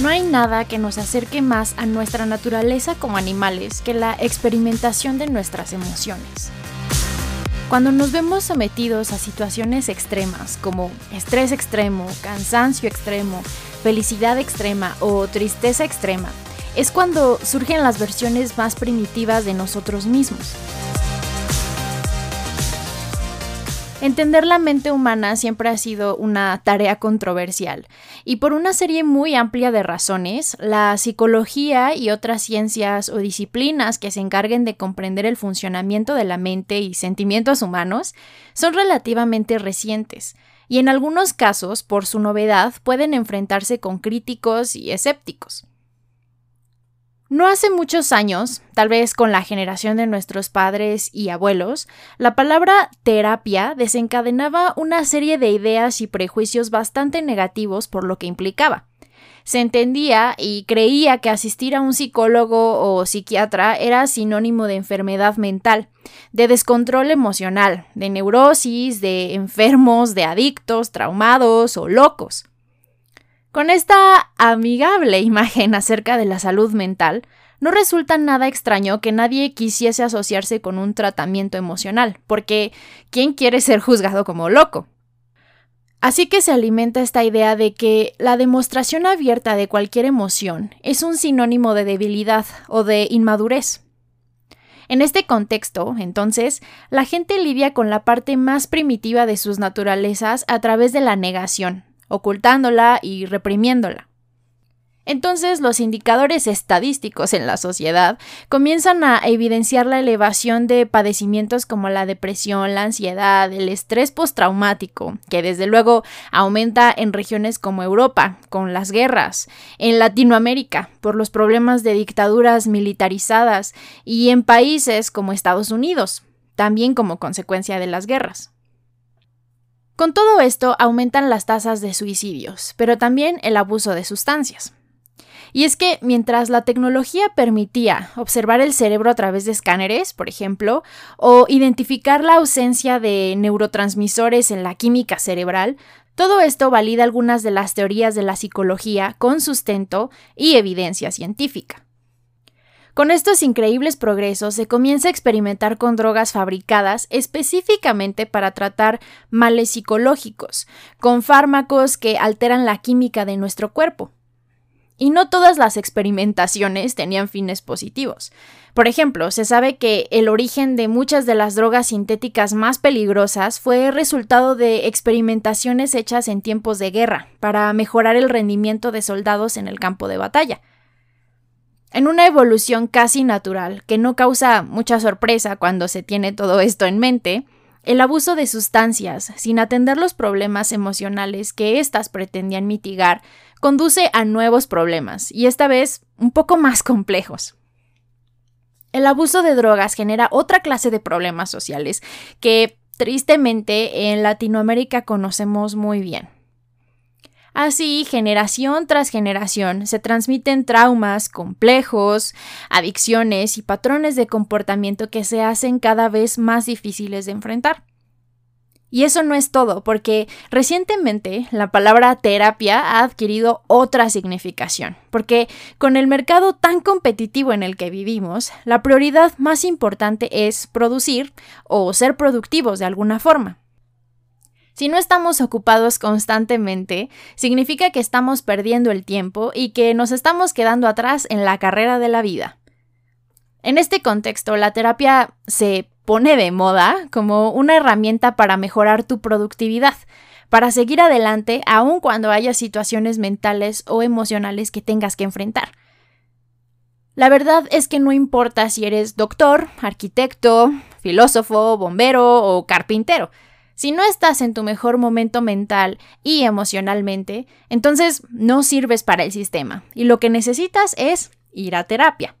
No hay nada que nos acerque más a nuestra naturaleza como animales que la experimentación de nuestras emociones. Cuando nos vemos sometidos a situaciones extremas como estrés extremo, cansancio extremo, felicidad extrema o tristeza extrema, es cuando surgen las versiones más primitivas de nosotros mismos. Entender la mente humana siempre ha sido una tarea controversial y por una serie muy amplia de razones, la psicología y otras ciencias o disciplinas que se encarguen de comprender el funcionamiento de la mente y sentimientos humanos son relativamente recientes y en algunos casos, por su novedad, pueden enfrentarse con críticos y escépticos. No hace muchos años, tal vez con la generación de nuestros padres y abuelos, la palabra terapia desencadenaba una serie de ideas y prejuicios bastante negativos por lo que implicaba. Se entendía y creía que asistir a un psicólogo o psiquiatra era sinónimo de enfermedad mental, de descontrol emocional, de neurosis, de enfermos, de adictos, traumados o locos. Con esta amigable imagen acerca de la salud mental, no resulta nada extraño que nadie quisiese asociarse con un tratamiento emocional, porque ¿quién quiere ser juzgado como loco? Así que se alimenta esta idea de que la demostración abierta de cualquier emoción es un sinónimo de debilidad o de inmadurez. En este contexto, entonces, la gente lidia con la parte más primitiva de sus naturalezas a través de la negación, ocultándola y reprimiéndola. Entonces los indicadores estadísticos en la sociedad comienzan a evidenciar la elevación de padecimientos como la depresión, la ansiedad, el estrés postraumático, que desde luego aumenta en regiones como Europa, con las guerras, en Latinoamérica, por los problemas de dictaduras militarizadas, y en países como Estados Unidos, también como consecuencia de las guerras. Con todo esto aumentan las tasas de suicidios, pero también el abuso de sustancias. Y es que mientras la tecnología permitía observar el cerebro a través de escáneres, por ejemplo, o identificar la ausencia de neurotransmisores en la química cerebral, todo esto valida algunas de las teorías de la psicología con sustento y evidencia científica. Con estos increíbles progresos se comienza a experimentar con drogas fabricadas específicamente para tratar males psicológicos, con fármacos que alteran la química de nuestro cuerpo. Y no todas las experimentaciones tenían fines positivos. Por ejemplo, se sabe que el origen de muchas de las drogas sintéticas más peligrosas fue resultado de experimentaciones hechas en tiempos de guerra para mejorar el rendimiento de soldados en el campo de batalla. En una evolución casi natural, que no causa mucha sorpresa cuando se tiene todo esto en mente, el abuso de sustancias, sin atender los problemas emocionales que éstas pretendían mitigar, conduce a nuevos problemas, y esta vez un poco más complejos. El abuso de drogas genera otra clase de problemas sociales que, tristemente, en Latinoamérica conocemos muy bien. Así, generación tras generación, se transmiten traumas complejos, adicciones y patrones de comportamiento que se hacen cada vez más difíciles de enfrentar. Y eso no es todo, porque recientemente la palabra terapia ha adquirido otra significación, porque con el mercado tan competitivo en el que vivimos, la prioridad más importante es producir o ser productivos de alguna forma. Si no estamos ocupados constantemente, significa que estamos perdiendo el tiempo y que nos estamos quedando atrás en la carrera de la vida. En este contexto, la terapia se pone de moda como una herramienta para mejorar tu productividad, para seguir adelante aun cuando haya situaciones mentales o emocionales que tengas que enfrentar. La verdad es que no importa si eres doctor, arquitecto, filósofo, bombero o carpintero. Si no estás en tu mejor momento mental y emocionalmente, entonces no sirves para el sistema y lo que necesitas es ir a terapia.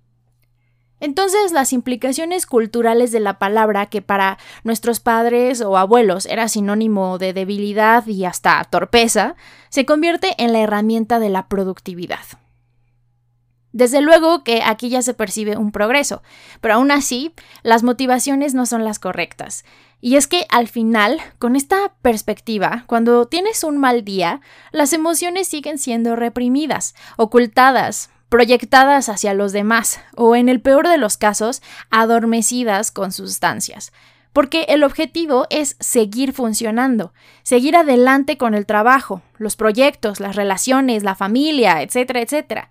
Entonces las implicaciones culturales de la palabra que para nuestros padres o abuelos era sinónimo de debilidad y hasta torpeza, se convierte en la herramienta de la productividad. Desde luego que aquí ya se percibe un progreso, pero aún así, las motivaciones no son las correctas. Y es que al final, con esta perspectiva, cuando tienes un mal día, las emociones siguen siendo reprimidas, ocultadas, proyectadas hacia los demás, o en el peor de los casos, adormecidas con sustancias. Porque el objetivo es seguir funcionando, seguir adelante con el trabajo, los proyectos, las relaciones, la familia, etcétera, etcétera.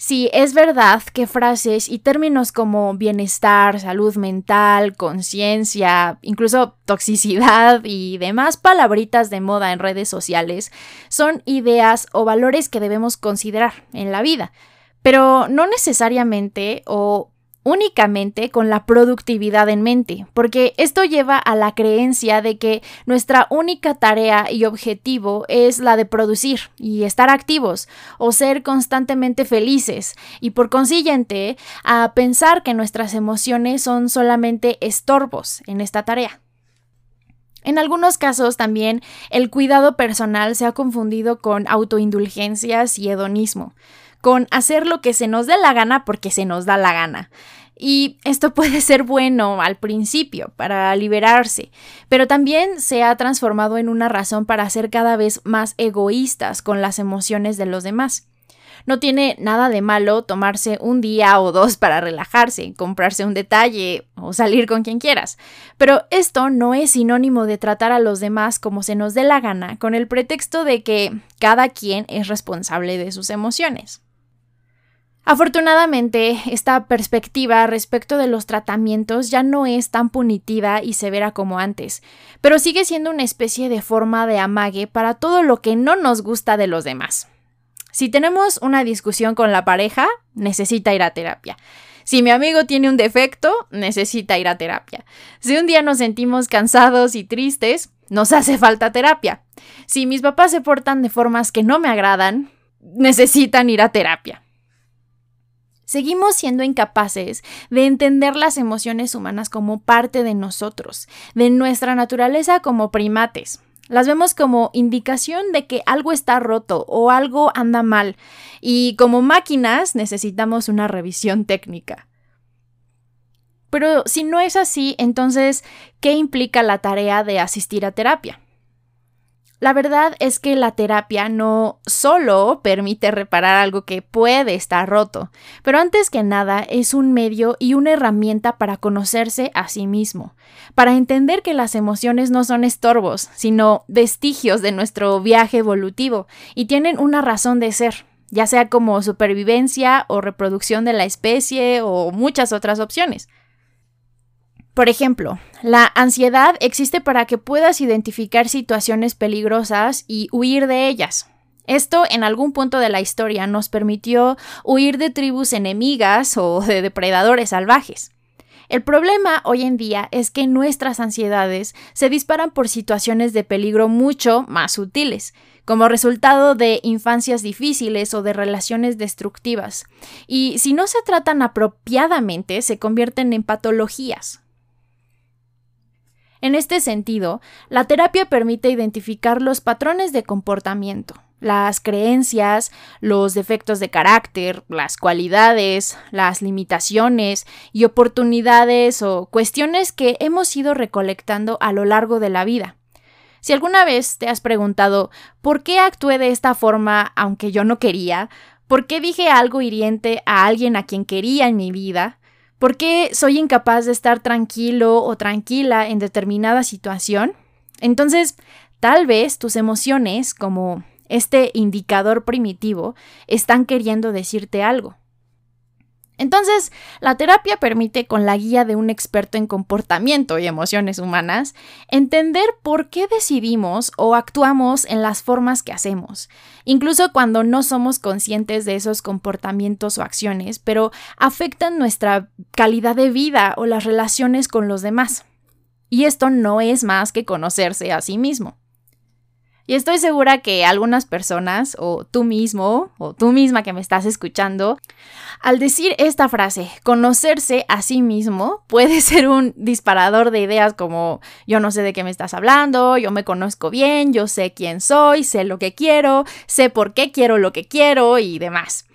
Sí, es verdad que frases y términos como bienestar, salud mental, conciencia, incluso toxicidad y demás palabritas de moda en redes sociales son ideas o valores que debemos considerar en la vida, pero no necesariamente o únicamente con la productividad en mente, porque esto lleva a la creencia de que nuestra única tarea y objetivo es la de producir y estar activos o ser constantemente felices y por consiguiente a pensar que nuestras emociones son solamente estorbos en esta tarea. En algunos casos también el cuidado personal se ha confundido con autoindulgencias y hedonismo con hacer lo que se nos dé la gana porque se nos da la gana. Y esto puede ser bueno al principio, para liberarse, pero también se ha transformado en una razón para ser cada vez más egoístas con las emociones de los demás. No tiene nada de malo tomarse un día o dos para relajarse, comprarse un detalle o salir con quien quieras. Pero esto no es sinónimo de tratar a los demás como se nos dé la gana, con el pretexto de que cada quien es responsable de sus emociones. Afortunadamente, esta perspectiva respecto de los tratamientos ya no es tan punitiva y severa como antes, pero sigue siendo una especie de forma de amague para todo lo que no nos gusta de los demás. Si tenemos una discusión con la pareja, necesita ir a terapia. Si mi amigo tiene un defecto, necesita ir a terapia. Si un día nos sentimos cansados y tristes, nos hace falta terapia. Si mis papás se portan de formas que no me agradan, necesitan ir a terapia. Seguimos siendo incapaces de entender las emociones humanas como parte de nosotros, de nuestra naturaleza como primates. Las vemos como indicación de que algo está roto o algo anda mal y como máquinas necesitamos una revisión técnica. Pero si no es así, entonces, ¿qué implica la tarea de asistir a terapia? La verdad es que la terapia no solo permite reparar algo que puede estar roto, pero antes que nada es un medio y una herramienta para conocerse a sí mismo, para entender que las emociones no son estorbos, sino vestigios de nuestro viaje evolutivo y tienen una razón de ser, ya sea como supervivencia o reproducción de la especie o muchas otras opciones. Por ejemplo, la ansiedad existe para que puedas identificar situaciones peligrosas y huir de ellas. Esto en algún punto de la historia nos permitió huir de tribus enemigas o de depredadores salvajes. El problema hoy en día es que nuestras ansiedades se disparan por situaciones de peligro mucho más sutiles, como resultado de infancias difíciles o de relaciones destructivas, y si no se tratan apropiadamente se convierten en patologías. En este sentido, la terapia permite identificar los patrones de comportamiento, las creencias, los defectos de carácter, las cualidades, las limitaciones y oportunidades o cuestiones que hemos ido recolectando a lo largo de la vida. Si alguna vez te has preguntado por qué actué de esta forma aunque yo no quería, por qué dije algo hiriente a alguien a quien quería en mi vida, ¿Por qué soy incapaz de estar tranquilo o tranquila en determinada situación? Entonces, tal vez tus emociones, como este indicador primitivo, están queriendo decirte algo. Entonces, la terapia permite, con la guía de un experto en comportamiento y emociones humanas, entender por qué decidimos o actuamos en las formas que hacemos, incluso cuando no somos conscientes de esos comportamientos o acciones, pero afectan nuestra calidad de vida o las relaciones con los demás. Y esto no es más que conocerse a sí mismo. Y estoy segura que algunas personas, o tú mismo, o tú misma que me estás escuchando, al decir esta frase, conocerse a sí mismo puede ser un disparador de ideas como yo no sé de qué me estás hablando, yo me conozco bien, yo sé quién soy, sé lo que quiero, sé por qué quiero lo que quiero y demás.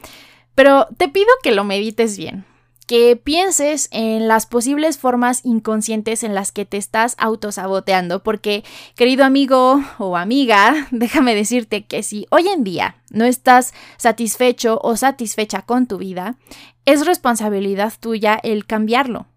Pero te pido que lo medites bien, que pienses en las posibles formas inconscientes en las que te estás autosaboteando, porque, querido amigo o amiga, déjame decirte que si hoy en día no estás satisfecho o satisfecha con tu vida, es responsabilidad tuya el cambiarlo.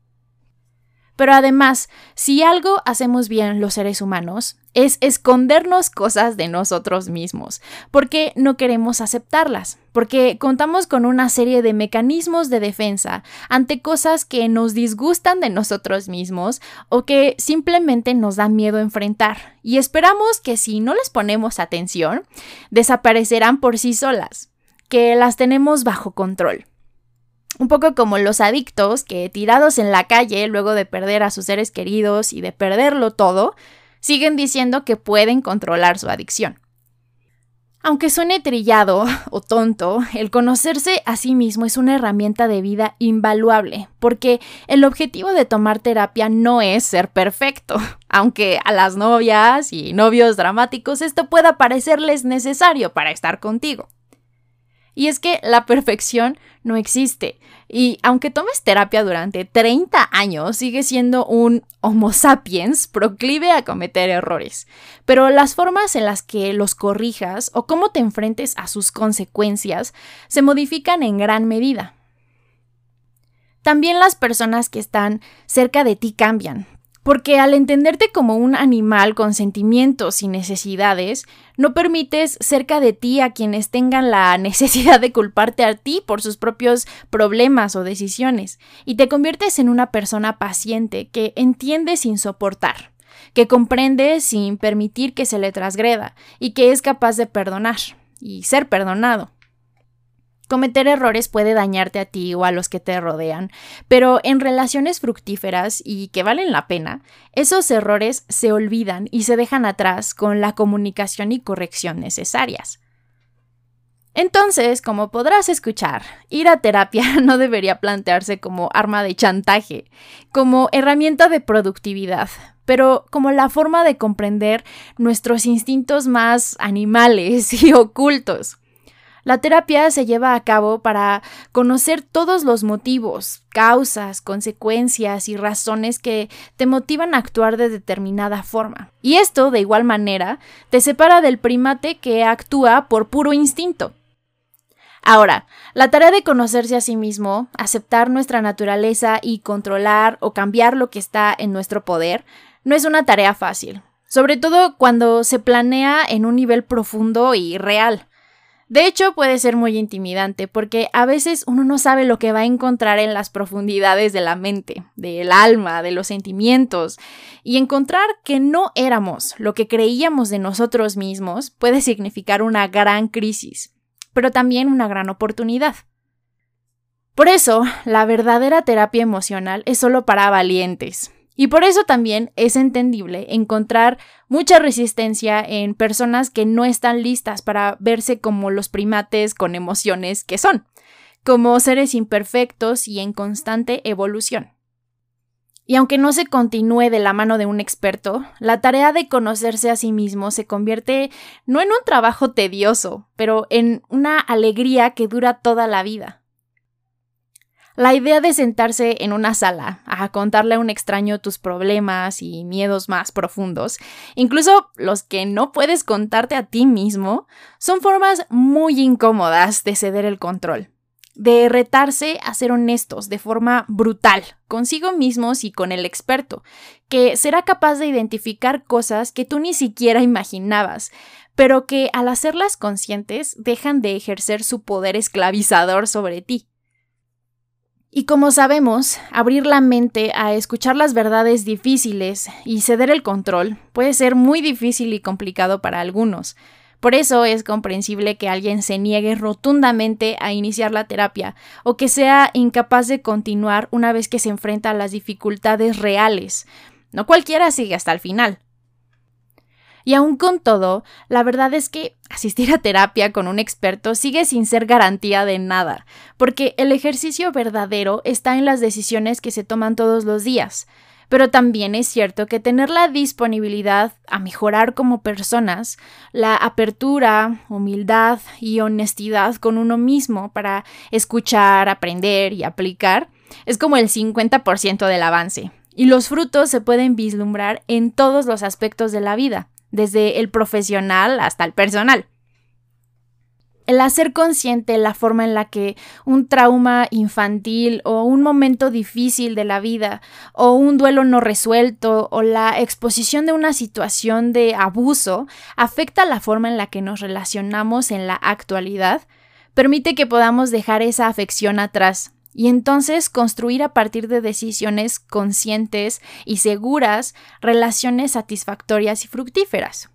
Pero además, si algo hacemos bien los seres humanos, es escondernos cosas de nosotros mismos, porque no queremos aceptarlas, porque contamos con una serie de mecanismos de defensa ante cosas que nos disgustan de nosotros mismos o que simplemente nos da miedo enfrentar, y esperamos que si no les ponemos atención, desaparecerán por sí solas, que las tenemos bajo control. Un poco como los adictos que tirados en la calle luego de perder a sus seres queridos y de perderlo todo, siguen diciendo que pueden controlar su adicción. Aunque suene trillado o tonto, el conocerse a sí mismo es una herramienta de vida invaluable, porque el objetivo de tomar terapia no es ser perfecto, aunque a las novias y novios dramáticos esto pueda parecerles necesario para estar contigo. Y es que la perfección no existe. Y aunque tomes terapia durante 30 años, sigue siendo un Homo sapiens proclive a cometer errores. Pero las formas en las que los corrijas o cómo te enfrentes a sus consecuencias se modifican en gran medida. También las personas que están cerca de ti cambian, porque al entenderte como un animal con sentimientos y necesidades, no permites cerca de ti a quienes tengan la necesidad de culparte a ti por sus propios problemas o decisiones, y te conviertes en una persona paciente que entiende sin soportar, que comprende sin permitir que se le trasgreda y que es capaz de perdonar y ser perdonado. Cometer errores puede dañarte a ti o a los que te rodean, pero en relaciones fructíferas y que valen la pena, esos errores se olvidan y se dejan atrás con la comunicación y corrección necesarias. Entonces, como podrás escuchar, ir a terapia no debería plantearse como arma de chantaje, como herramienta de productividad, pero como la forma de comprender nuestros instintos más animales y ocultos. La terapia se lleva a cabo para conocer todos los motivos, causas, consecuencias y razones que te motivan a actuar de determinada forma. Y esto, de igual manera, te separa del primate que actúa por puro instinto. Ahora, la tarea de conocerse a sí mismo, aceptar nuestra naturaleza y controlar o cambiar lo que está en nuestro poder, no es una tarea fácil, sobre todo cuando se planea en un nivel profundo y real. De hecho, puede ser muy intimidante porque a veces uno no sabe lo que va a encontrar en las profundidades de la mente, del alma, de los sentimientos, y encontrar que no éramos lo que creíamos de nosotros mismos puede significar una gran crisis, pero también una gran oportunidad. Por eso, la verdadera terapia emocional es solo para valientes, y por eso también es entendible encontrar mucha resistencia en personas que no están listas para verse como los primates con emociones que son, como seres imperfectos y en constante evolución. Y aunque no se continúe de la mano de un experto, la tarea de conocerse a sí mismo se convierte no en un trabajo tedioso, pero en una alegría que dura toda la vida. La idea de sentarse en una sala a contarle a un extraño tus problemas y miedos más profundos, incluso los que no puedes contarte a ti mismo, son formas muy incómodas de ceder el control, de retarse a ser honestos de forma brutal consigo mismos y con el experto, que será capaz de identificar cosas que tú ni siquiera imaginabas, pero que al hacerlas conscientes dejan de ejercer su poder esclavizador sobre ti. Y como sabemos, abrir la mente a escuchar las verdades difíciles y ceder el control puede ser muy difícil y complicado para algunos. Por eso es comprensible que alguien se niegue rotundamente a iniciar la terapia o que sea incapaz de continuar una vez que se enfrenta a las dificultades reales. No cualquiera sigue hasta el final. Y aún con todo, la verdad es que asistir a terapia con un experto sigue sin ser garantía de nada, porque el ejercicio verdadero está en las decisiones que se toman todos los días. Pero también es cierto que tener la disponibilidad a mejorar como personas, la apertura, humildad y honestidad con uno mismo para escuchar, aprender y aplicar, es como el 50% del avance. Y los frutos se pueden vislumbrar en todos los aspectos de la vida, desde el profesional hasta el personal. El hacer consciente la forma en la que un trauma infantil o un momento difícil de la vida o un duelo no resuelto o la exposición de una situación de abuso afecta la forma en la que nos relacionamos en la actualidad, permite que podamos dejar esa afección atrás y entonces construir a partir de decisiones conscientes y seguras relaciones satisfactorias y fructíferas.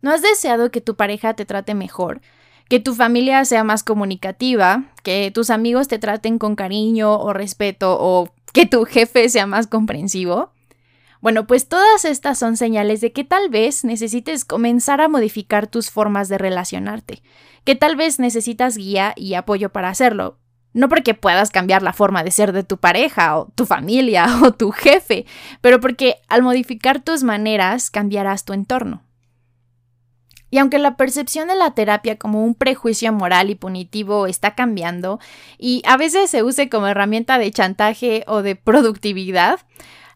¿No has deseado que tu pareja te trate mejor? que tu familia sea más comunicativa, que tus amigos te traten con cariño o respeto o que tu jefe sea más comprensivo. Bueno, pues todas estas son señales de que tal vez necesites comenzar a modificar tus formas de relacionarte, que tal vez necesitas guía y apoyo para hacerlo. No porque puedas cambiar la forma de ser de tu pareja o tu familia o tu jefe, pero porque al modificar tus maneras cambiarás tu entorno. Y aunque la percepción de la terapia como un prejuicio moral y punitivo está cambiando y a veces se use como herramienta de chantaje o de productividad,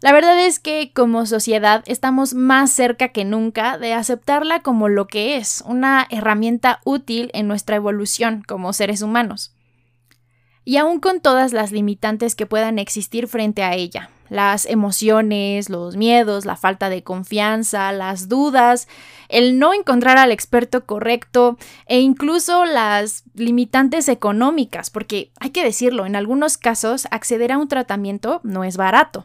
la verdad es que como sociedad estamos más cerca que nunca de aceptarla como lo que es, una herramienta útil en nuestra evolución como seres humanos. Y aún con todas las limitantes que puedan existir frente a ella, las emociones, los miedos, la falta de confianza, las dudas, el no encontrar al experto correcto e incluso las limitantes económicas, porque hay que decirlo, en algunos casos acceder a un tratamiento no es barato.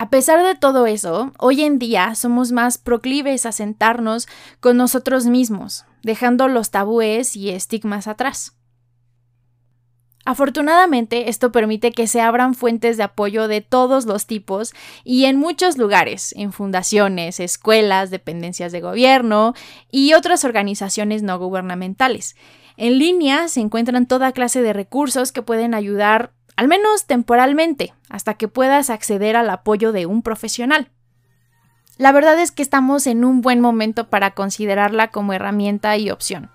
A pesar de todo eso, hoy en día somos más proclives a sentarnos con nosotros mismos, dejando los tabúes y estigmas atrás. Afortunadamente, esto permite que se abran fuentes de apoyo de todos los tipos y en muchos lugares, en fundaciones, escuelas, dependencias de gobierno y otras organizaciones no gubernamentales. En línea se encuentran toda clase de recursos que pueden ayudar, al menos temporalmente, hasta que puedas acceder al apoyo de un profesional. La verdad es que estamos en un buen momento para considerarla como herramienta y opción.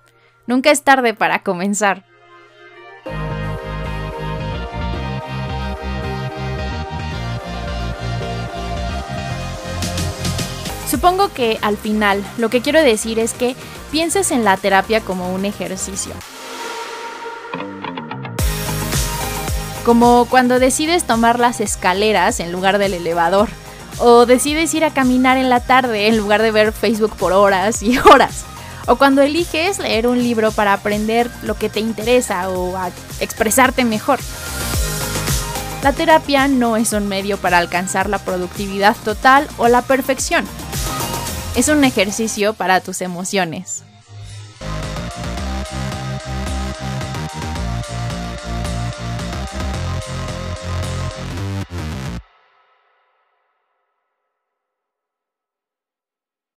Nunca es tarde para comenzar. Supongo que al final lo que quiero decir es que pienses en la terapia como un ejercicio. Como cuando decides tomar las escaleras en lugar del elevador. O decides ir a caminar en la tarde en lugar de ver Facebook por horas y horas. O cuando eliges leer un libro para aprender lo que te interesa o a expresarte mejor. La terapia no es un medio para alcanzar la productividad total o la perfección es un ejercicio para tus emociones.